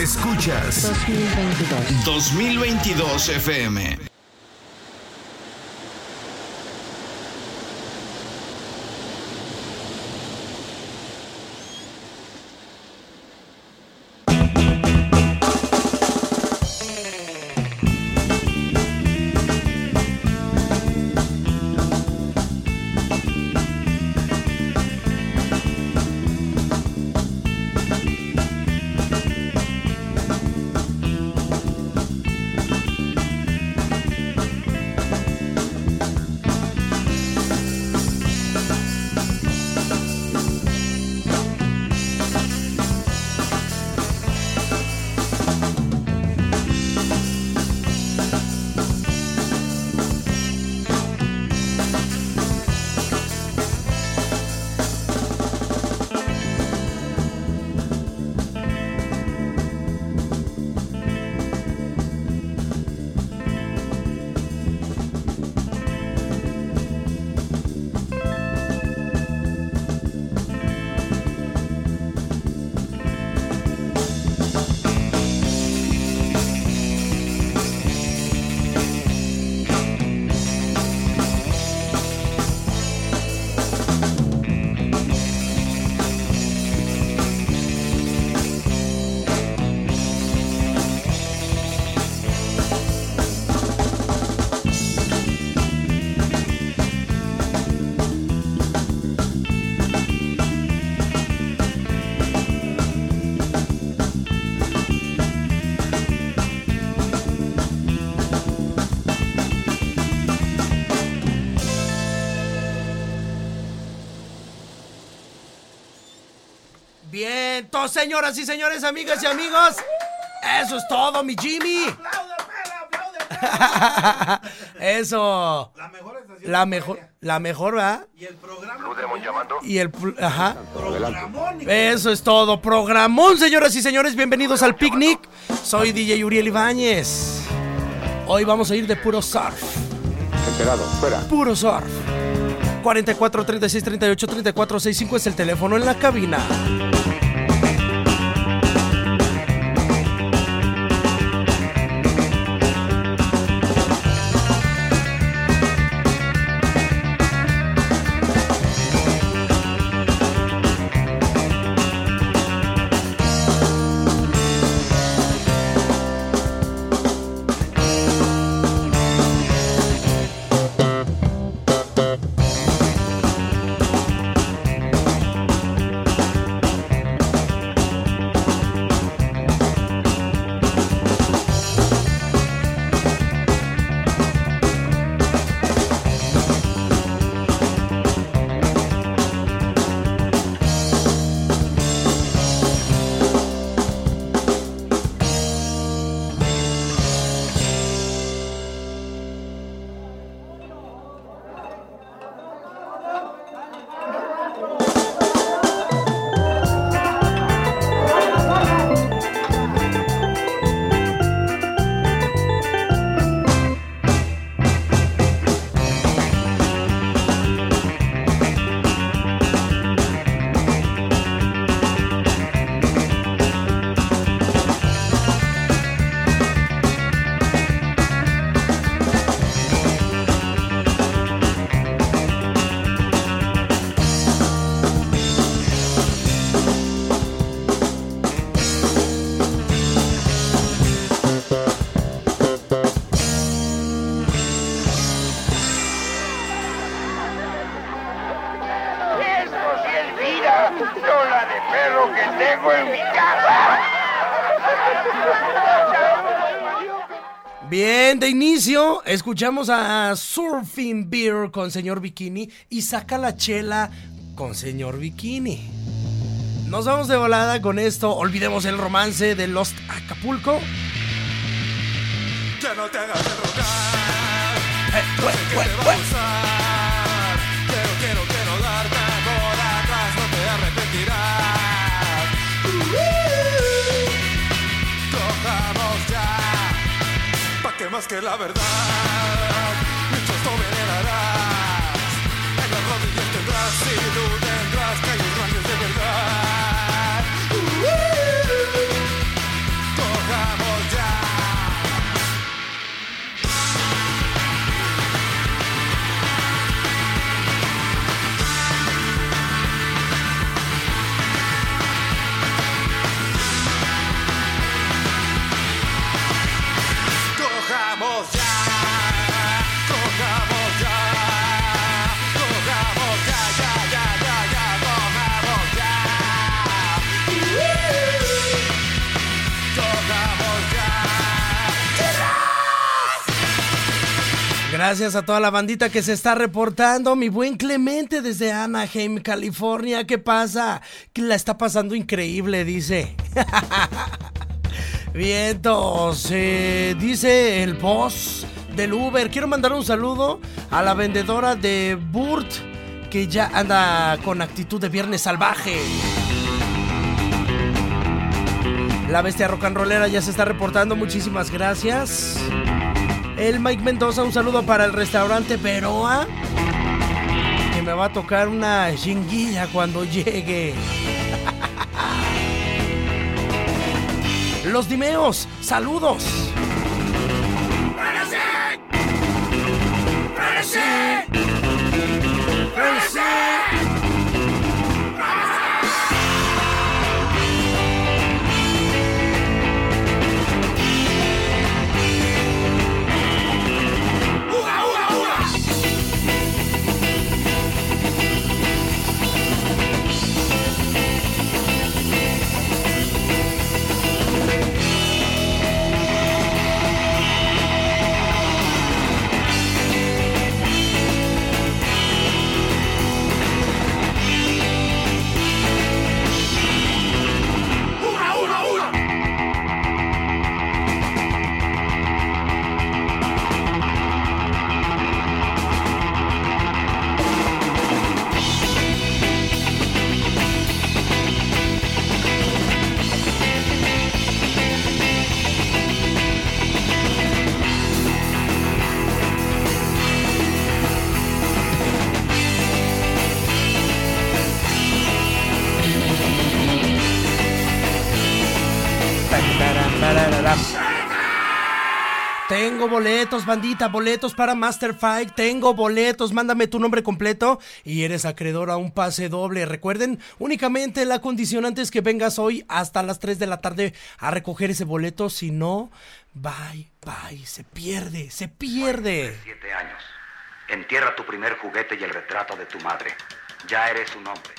Escuchas 2022. 2022 FM. Señoras y señores, amigas y amigos. Eso es todo, mi Jimmy. Eso. La mejor estación. La mejor, la mejor, ¿verdad? Y el programa. Y el, ajá. Programón. Eso es todo. Programón, señoras y señores. Bienvenidos al picnic. Soy DJ Uriel Ibáñez. Hoy vamos a ir de puro surf. Enterado, fuera. Puro surf. 44 36 38 34 65 es el teléfono en la cabina. Escuchamos a Surfing Beer con señor Bikini y saca la chela con señor Bikini. Nos vamos de volada con esto. Olvidemos el romance de Lost Acapulco. Ya no te hagas de rogar. Eh, bue- ¿Qué bue- que la verdad, Gracias a toda la bandita que se está reportando. Mi buen Clemente desde Anaheim, California. ¿Qué pasa? La está pasando increíble, dice. Vientos, eh, dice el boss del Uber. Quiero mandar un saludo a la vendedora de Burt que ya anda con actitud de viernes salvaje. La bestia rock and rollera ya se está reportando. Muchísimas gracias. El Mike Mendoza, un saludo para el restaurante Peroa. Que me va a tocar una chinguilla cuando llegue. Los Dimeos, saludos. Tengo boletos, bandita, boletos para Master Fight. Tengo boletos, mándame tu nombre completo y eres acreedor a un pase doble. Recuerden, únicamente la condición antes que vengas hoy hasta las 3 de la tarde a recoger ese boleto. Si no, bye, bye, se pierde, se pierde. Siete años. Entierra tu primer juguete y el retrato de tu madre. Ya eres un hombre.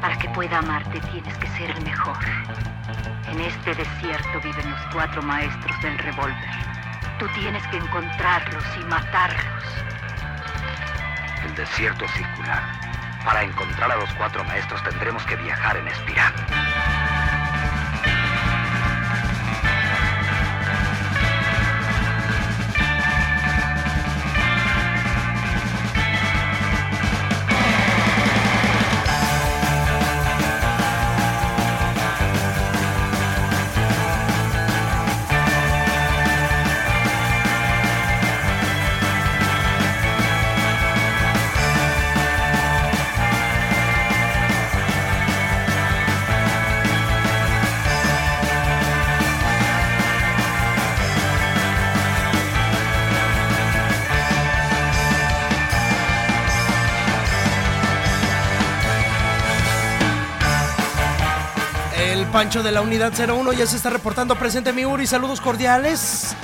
Para que pueda amarte tienes que ser el mejor. En este desierto viven los cuatro maestros del revólver. Tú tienes que encontrarlos y matarlos. El desierto es circular. Para encontrar a los cuatro maestros tendremos que viajar en espiral. Pancho de la unidad 01 ya se está reportando presente mi Uri. Saludos cordiales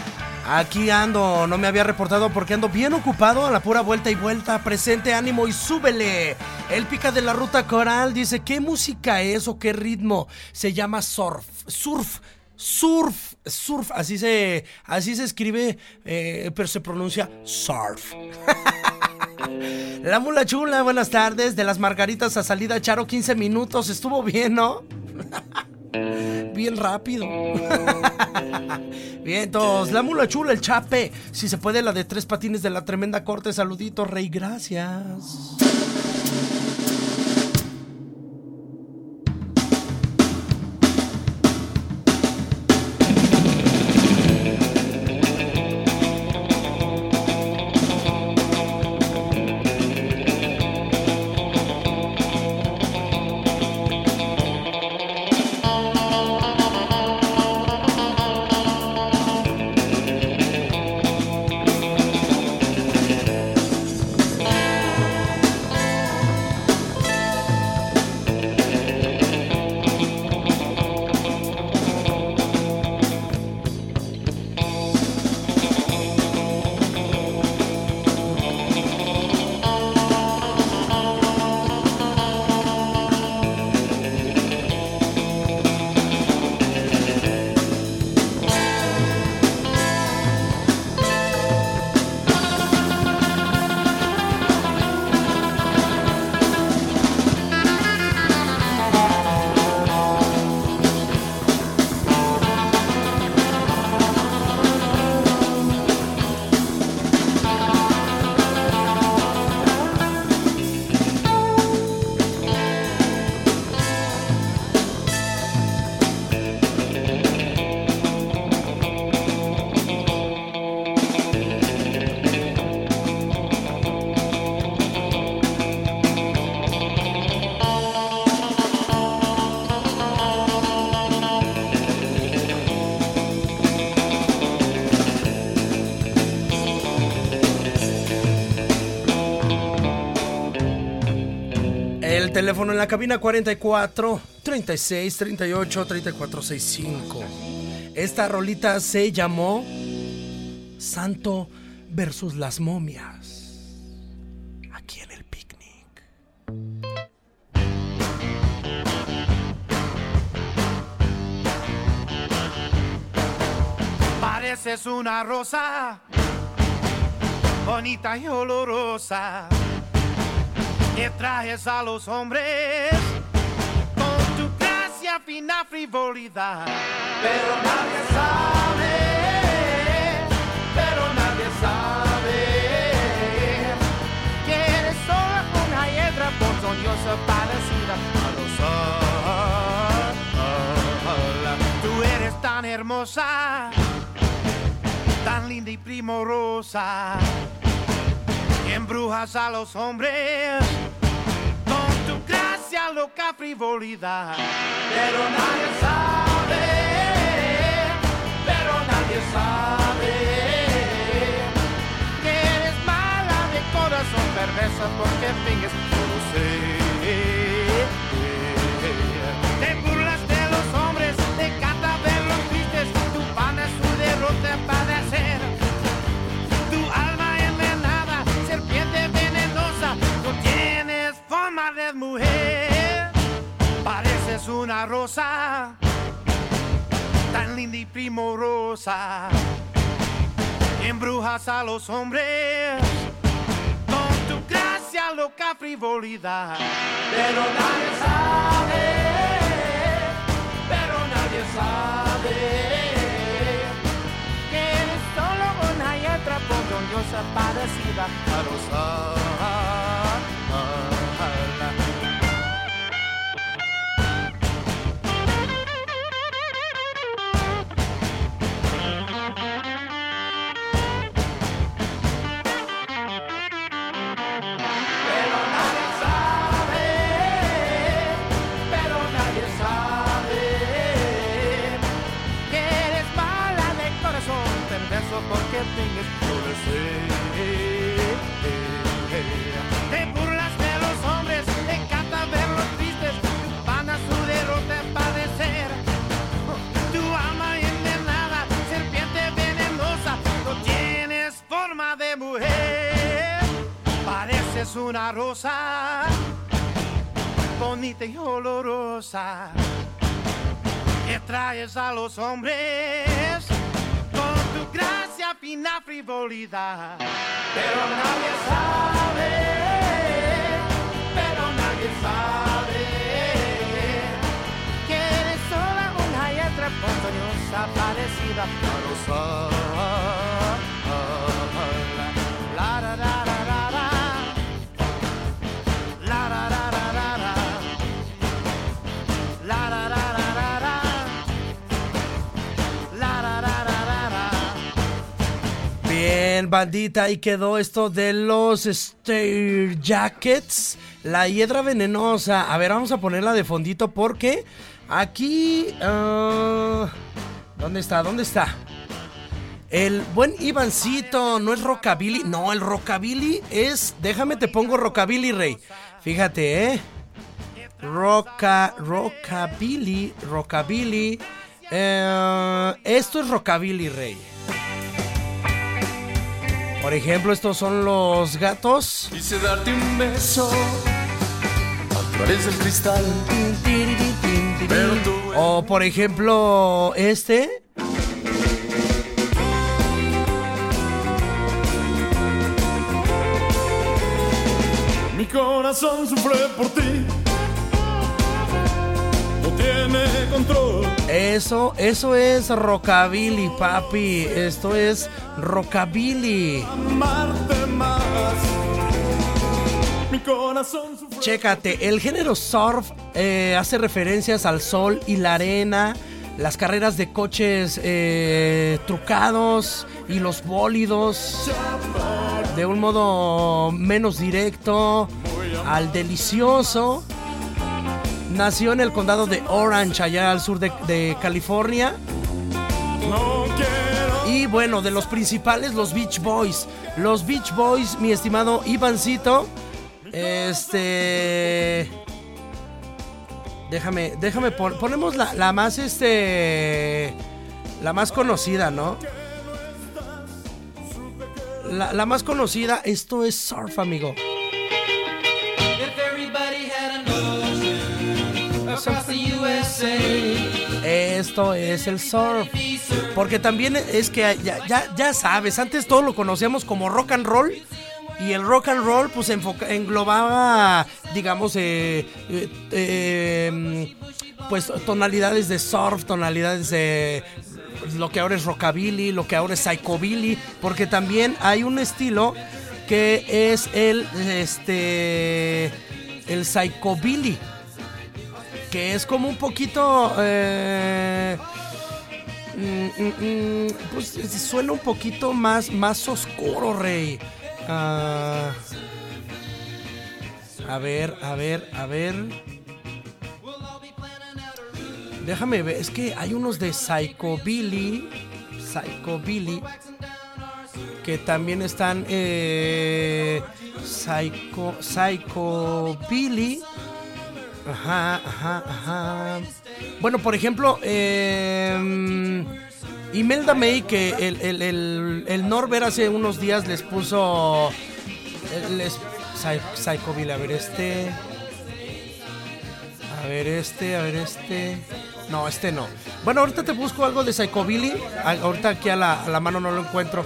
Aquí ando, no me había reportado porque ando bien ocupado a la pura vuelta y vuelta. Presente, ánimo y súbele. El pica de la ruta coral dice, ¿qué música es o qué ritmo? Se llama surf, surf, surf, surf. Así se, así se escribe, eh, pero se pronuncia surf. La mula chula, buenas tardes. De las margaritas a salida, Charo, 15 minutos. Estuvo bien, ¿no? Bien rápido. Bien, todos. La mula chula, el chape. Si se puede, la de tres patines de la tremenda corte. Saludito, rey. Gracias. La cabina 44 36 38 34 65. Esta rolita se llamó Santo versus las momias. Aquí en el picnic. Pareces una rosa, bonita y olorosa, que trajes a los hombres con tu gracia, fina frivolidad. Pero nadie sabe, pero nadie sabe que eres solo una hiedra ponzoñosa parecida a los sol. Tú eres tan hermosa tan linda y primorosa, embrujas a los hombres loca frivolidad. Pero nadie sabe, pero nadie sabe que eres mala de corazón perversa porque finges conocer. Te rosa, tan linda y primorosa. Embrujas a los hombres con tu gracia, loca frivolidad. Pero nadie sabe, pero nadie sabe que eres solo una y otra ponzoñosa parecida a los es una rosa bonita y olorosa que traes a los hombres con tu gracia, fina frivolidad. Pero nadie sabe, pero nadie sabe que eres sola una y otra parecida a una rosa. Bien, bandita, ahí quedó esto de los Stair Jackets. La hiedra venenosa. A ver, vamos a ponerla de fondito porque aquí... ah, ¿Dónde está? ¿Dónde está? El buen Ivancito, no es rockabilly. No, el rockabilly es... Déjame te pongo rockabilly, rey. Fíjate, ¿eh? Rocka, rockabilly, rockabilly. Eh, esto es rockabilly, rey. Por ejemplo, estos son los gatos. Quise darte un beso a través del cristal. Pero tú O por ejemplo, este. Mi corazón sufre por ti. No tiene. Eso, eso es rockabilly, papi. Esto es rockabilly. Amarte más. Mi corazón sufre. Chécate, el género surf eh, hace referencias al sol y la arena, las carreras de coches eh, trucados y los bólidos de un modo menos directo al delicioso. Nació en el condado de Orange, allá al sur de, California. Y bueno, de los principales, los Beach Boys. Los Beach Boys, mi estimado Ivancito. Este. Déjame, déjame, pon- ponemos la, la más, este. La más conocida, ¿no? La más conocida, esto es Surf, amigo. Esto es el surf. Porque también es que ya, ya, sabes, antes todo lo conocíamos como rock and roll. Y el rock and roll pues enfoca- englobaba, digamos, eh, eh, eh, pues tonalidades de surf, tonalidades de lo que ahora es rockabilly, lo que ahora es psychobilly, porque también hay un estilo que es el, este, el psychobilly que es como un poquito eh, mm, mm, mm, pues suena un poquito más más oscuro rey. Ah, a ver a ver a ver. Déjame ver es que hay unos de psychobilly psychobilly que también están eh, psycho psychobilly Ajá, ajá, ajá. Bueno, por ejemplo, eh, Imelda May, que el, el, el, el hace unos días les puso. eh, Les, Psy- Psychobilly, a ver este. A ver este, a ver este. No, este no. Bueno, ahorita te busco algo de Psychobilly. Ahorita aquí a la, a la mano no lo encuentro.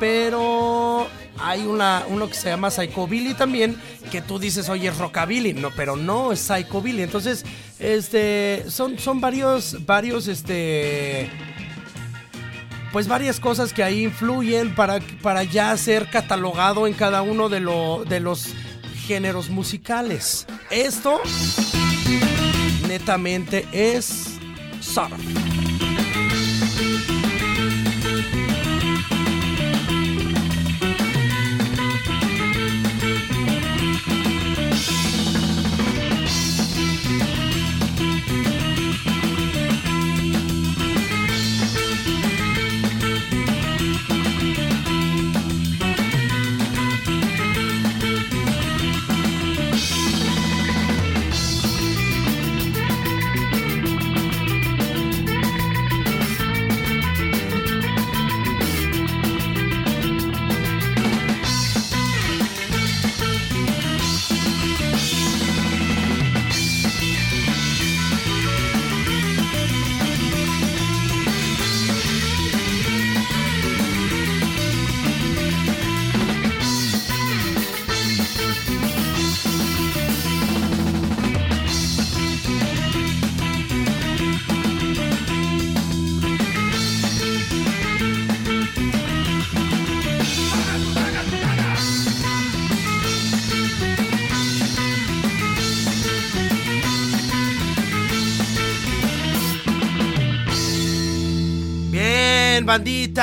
Pero hay una, uno que se llama Psychobilly también, que tú dices, oye, es Rockabilly, no, pero no es Psychobilly. Entonces, este, son, son varios, varios, este, pues varias cosas que ahí influyen para, para ya ser catalogado en cada uno de, lo, de los géneros musicales. Esto, netamente, es surf.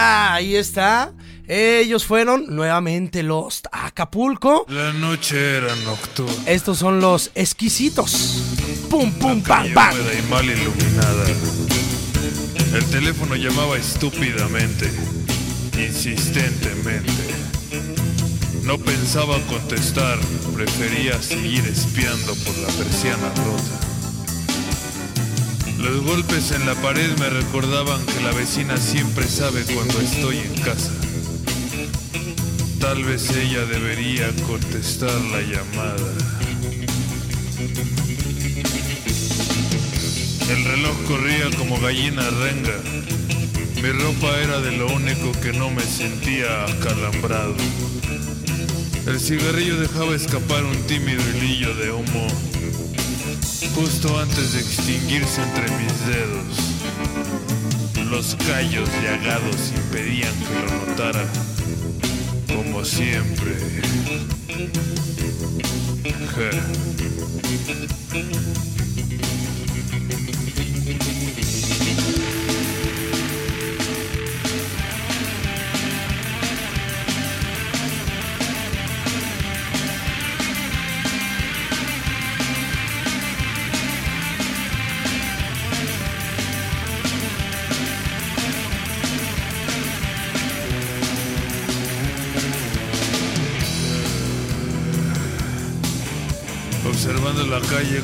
Ahí está. Ellos fueron nuevamente los Acapulco. La noche era nocturna. Estos son los exquisitos. Pum, pum, pam, pam. y mal iluminada. El teléfono llamaba estúpidamente, insistentemente. No pensaba contestar, prefería seguir espiando por la persiana rota. Los golpes en la pared me recordaban que la vecina siempre sabe cuando estoy en casa. Tal vez ella debería contestar la llamada. El reloj corría como gallina renga. Mi ropa era de lo único que no me sentía acalambrado. El cigarrillo dejaba escapar un tímido hilillo de humo justo antes de extinguirse entre mis dedos. Los callos llagados impedían que lo notara, como siempre.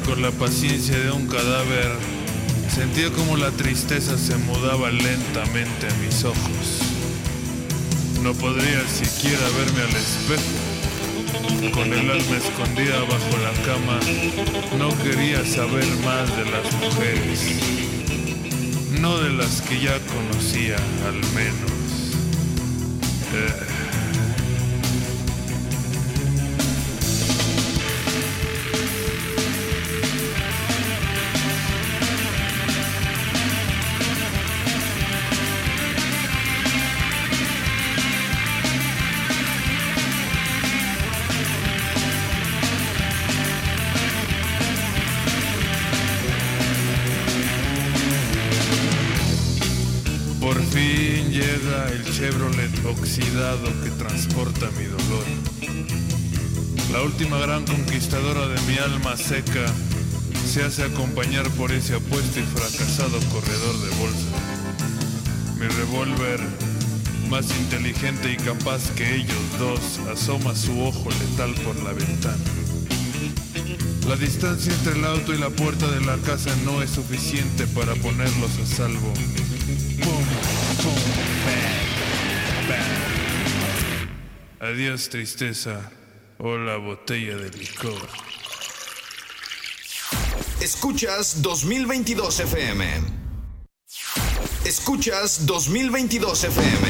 Con la paciencia de un cadáver, sentía como la tristeza se mudaba lentamente a mis ojos. No podría siquiera verme al espejo. Con el alma escondida bajo la cama, no quería saber más de las mujeres. No de las que ya conocía, al menos. Eh. Chevrolet oxidado que transporta mi dolor. La última gran conquistadora de mi alma seca se hace acompañar por ese apuesto y fracasado corredor de bolsa. Mi revólver, más inteligente y capaz que ellos dos, asoma su ojo letal por la ventana. La distancia entre el auto y la puerta de la casa no es suficiente para ponerlos a salvo. Pum, pum, Adiós tristeza. Hola botella de licor. Escuchas 2022 FM. Escuchas 2022 FM.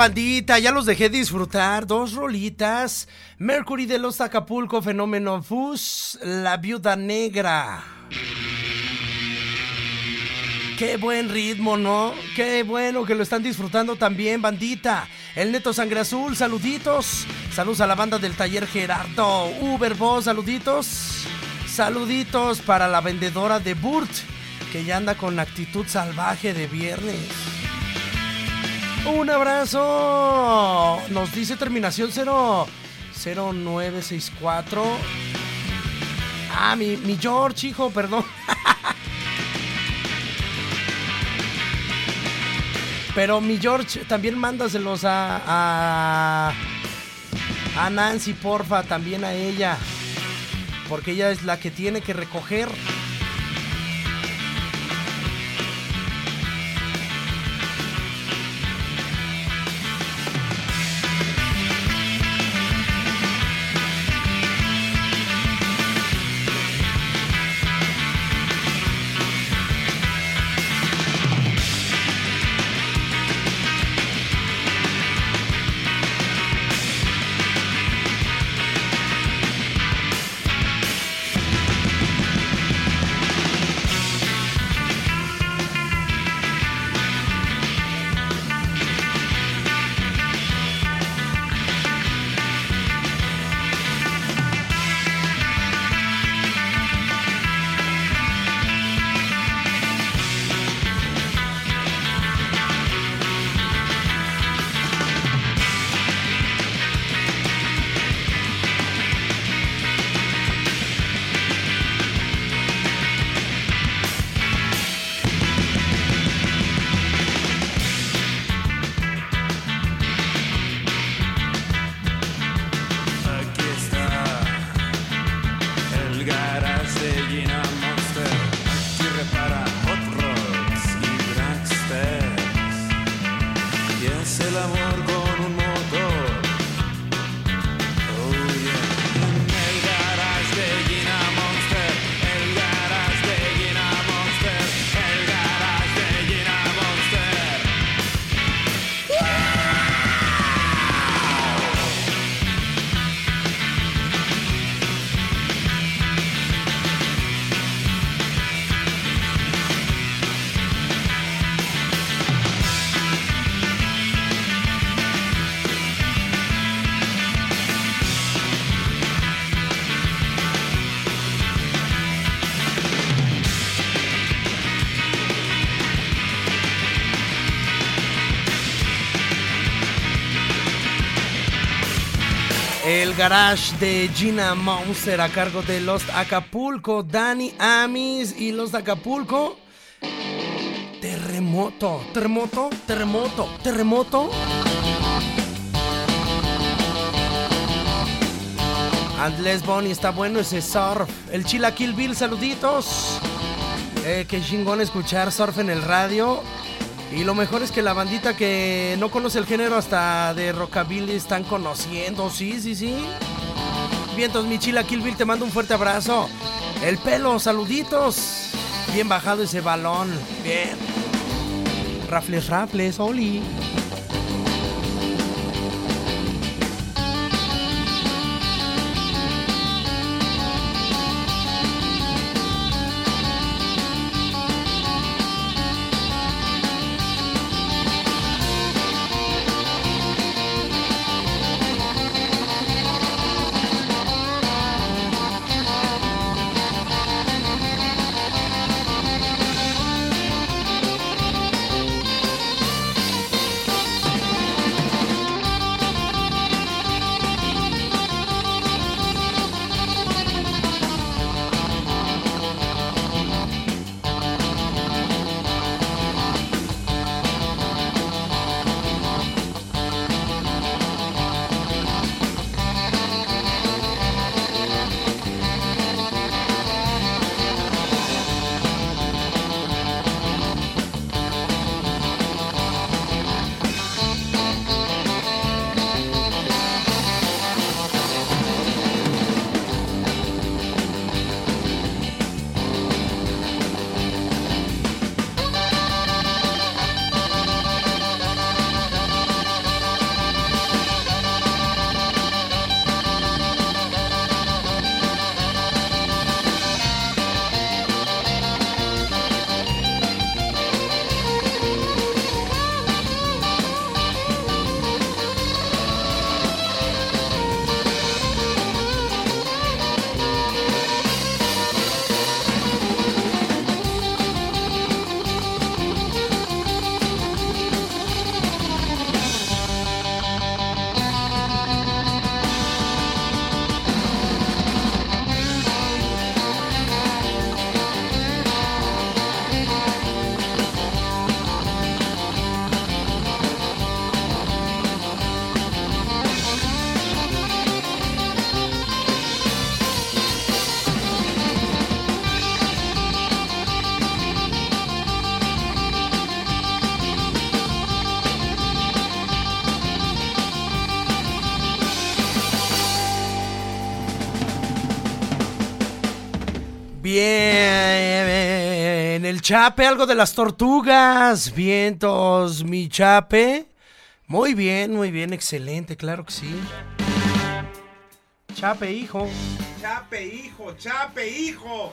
Bandita, ya los dejé disfrutar. Dos rolitas. Mercury de los Acapulco, Fenómeno Fus, La Viuda Negra. Qué buen ritmo, ¿no? Qué bueno que lo están disfrutando también, bandita. El Neto Sangre Azul, saluditos. Saludos a la banda del taller Gerardo. Uber Boss, saluditos. Saluditos para la vendedora de Burt, que ya anda con actitud salvaje de viernes. Un abrazo. Nos dice terminación 0 0964. Ah, mi, mi George, hijo, perdón. Pero mi George, también mándaselos a, a, a Nancy, porfa, también a ella. Porque ella es la que tiene que recoger. El garage de Gina Monster a cargo de Los Acapulco, Dani Amis y Los Acapulco. Terremoto, terremoto, terremoto, terremoto. Andrés Bonnie está bueno ese surf. El Chila Kill Bill, saluditos. Eh, qué chingón escuchar surf en el radio. Y lo mejor es que la bandita que no conoce el género hasta de rockabilly están conociendo. Sí, sí, sí. Vientos, mi Chila te mando un fuerte abrazo. El pelo, saluditos. Bien bajado ese balón. Bien. Rafles, rafles, Oli. Chape, algo de las tortugas, vientos, mi chape. Muy bien, muy bien, excelente, claro que sí. Chape, hijo. Chape, hijo, chape, hijo.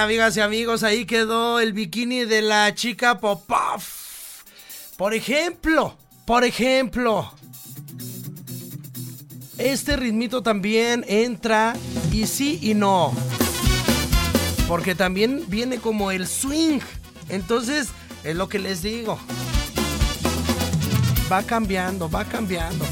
Amigas y amigos, ahí quedó el bikini de la chica Popov. Por ejemplo, por ejemplo, este ritmito también entra y sí y no. Porque también viene como el swing. Entonces, es lo que les digo. Va cambiando, va cambiando.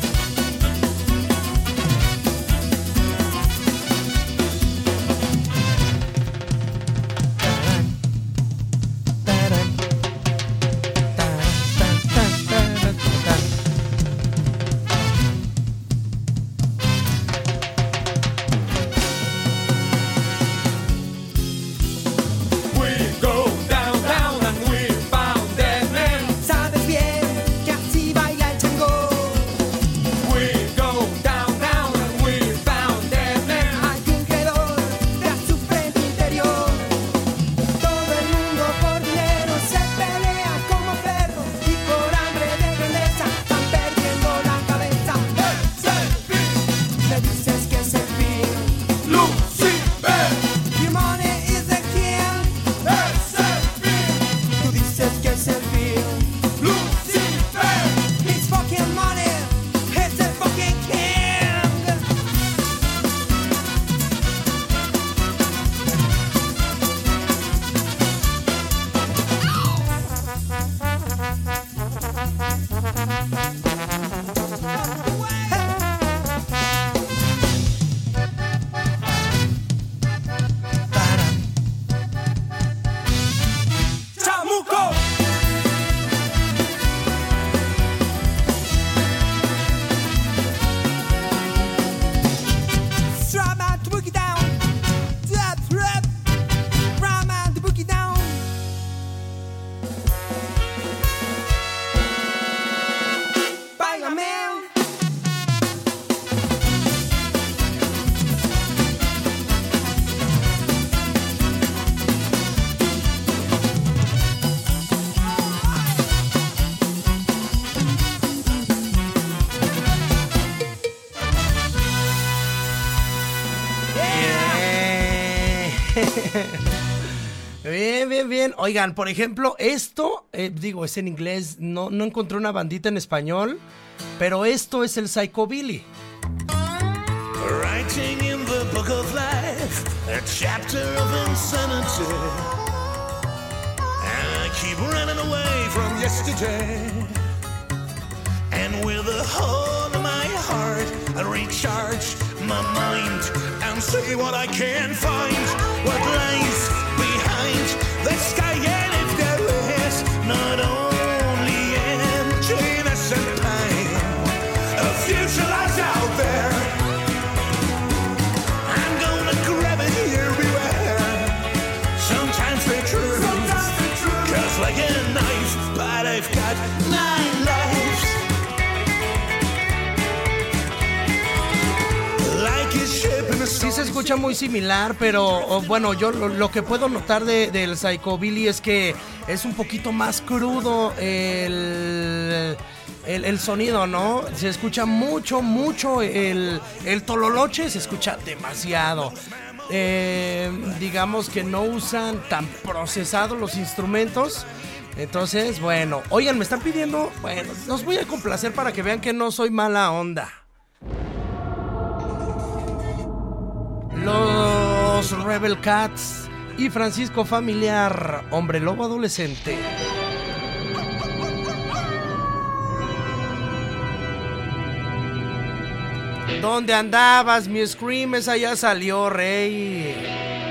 Oigan, por ejemplo, esto, eh, digo, es en inglés, no, no encontré una bandita en español, pero esto es el Psychobilly. Writing in the book of life, a chapter of insanity. And I keep running away from yesterday. And with the whole of my heart, I recharge my mind and see what I can find. What lies the sky, and if there is not only se escucha muy similar, pero bueno, yo lo, que puedo notar de- del Psychobilly es que es un poquito más crudo el, el, el sonido, ¿no? Se escucha mucho, mucho el, el tololoche, se escucha demasiado. Eh, digamos que no usan tan procesados los instrumentos. Entonces, bueno, oigan, me están pidiendo, bueno, los voy a complacer para que vean que no soy mala onda. Los Rebel Cats y Francisco Familiar, hombre lobo adolescente. ¿Dónde andabas? Mi Scream, esa salió, rey.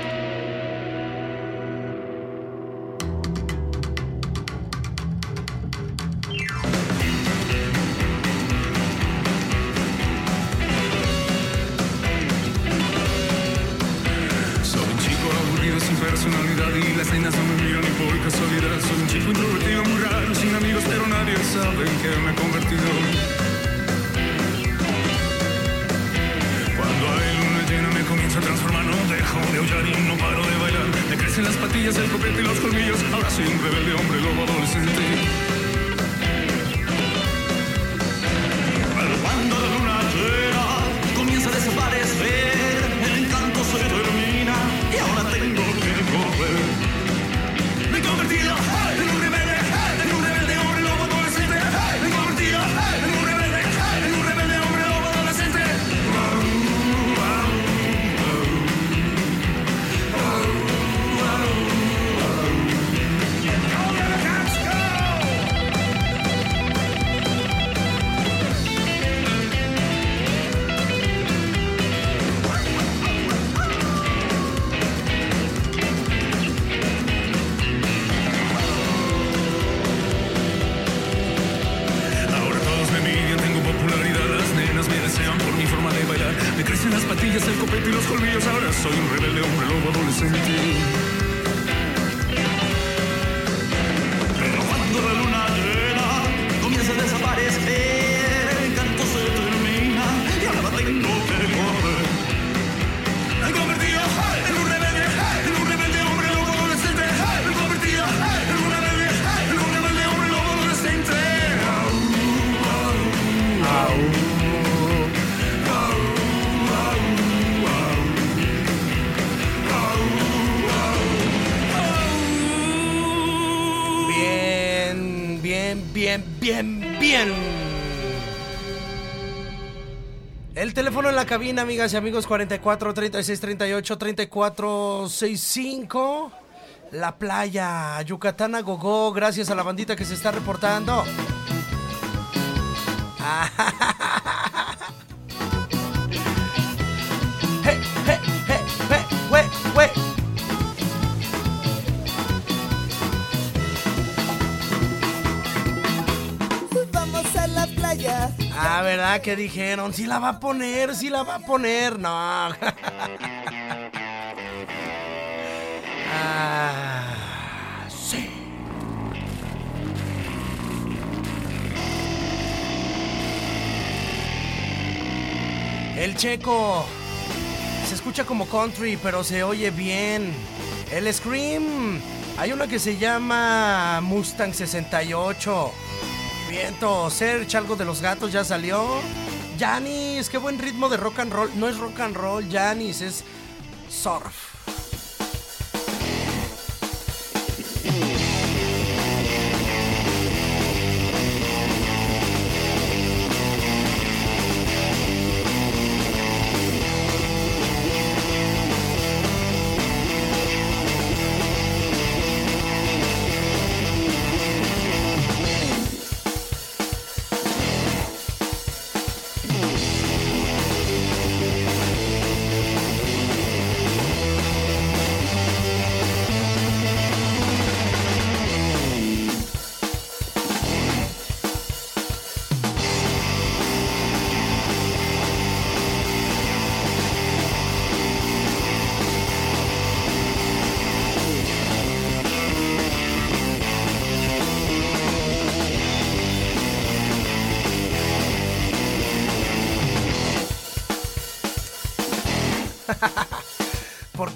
Chico introvertido muy raro, sin amigos, pero nadie sabe en qué me he convertido. Cuando hay luna llena me comienzo a transformar, no dejo de aullar y no paro de bailar. Me crecen las patillas, el copete y los colmillos. Ahora soy un rebelde hombre lobo adolescente. Cabina, amigas y amigos, 44 36 38 34 65. La playa, Yucatán a Gogó, gracias a la bandita que se está reportando. Hey, ¿verdad? que dijeron? Sí la va a poner, sí la va a poner. No. ah. El checo. Se escucha como country, pero se oye bien. El Scream. Hay una que se llama Mustang 68. Viento, Search, algo de los gatos ya salió. Janis, qué buen ritmo de rock and roll. No es rock and roll, Janis, es surf.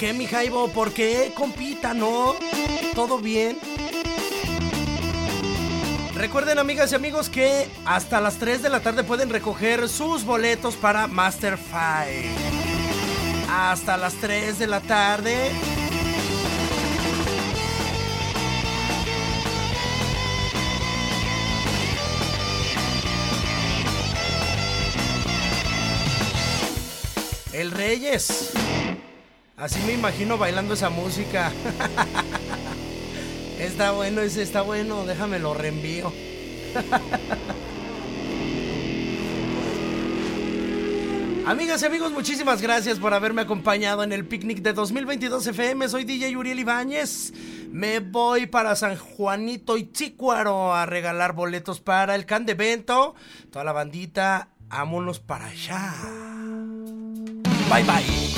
Qué, mi Jaibo? ¿Por qué, compita? ¿No? ¿Todo bien? Recuerden, amigas y amigos, que hasta las 3 de la tarde pueden recoger sus boletos para Master Fight. Hasta las 3 de la tarde. El Reyes. Así me imagino bailando esa música. Está bueno, ese está bueno, déjame lo reenvío. Amigas y amigos, muchísimas gracias por haberme acompañado en el picnic de 2022 FM. Soy DJ Uriel Ibáñez. Me voy para San Juanito y Chícuaro a regalar boletos para el Can de Evento. Toda la bandita, vámonos para allá. Bye bye.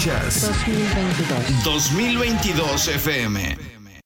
Escuchas 2022 FM.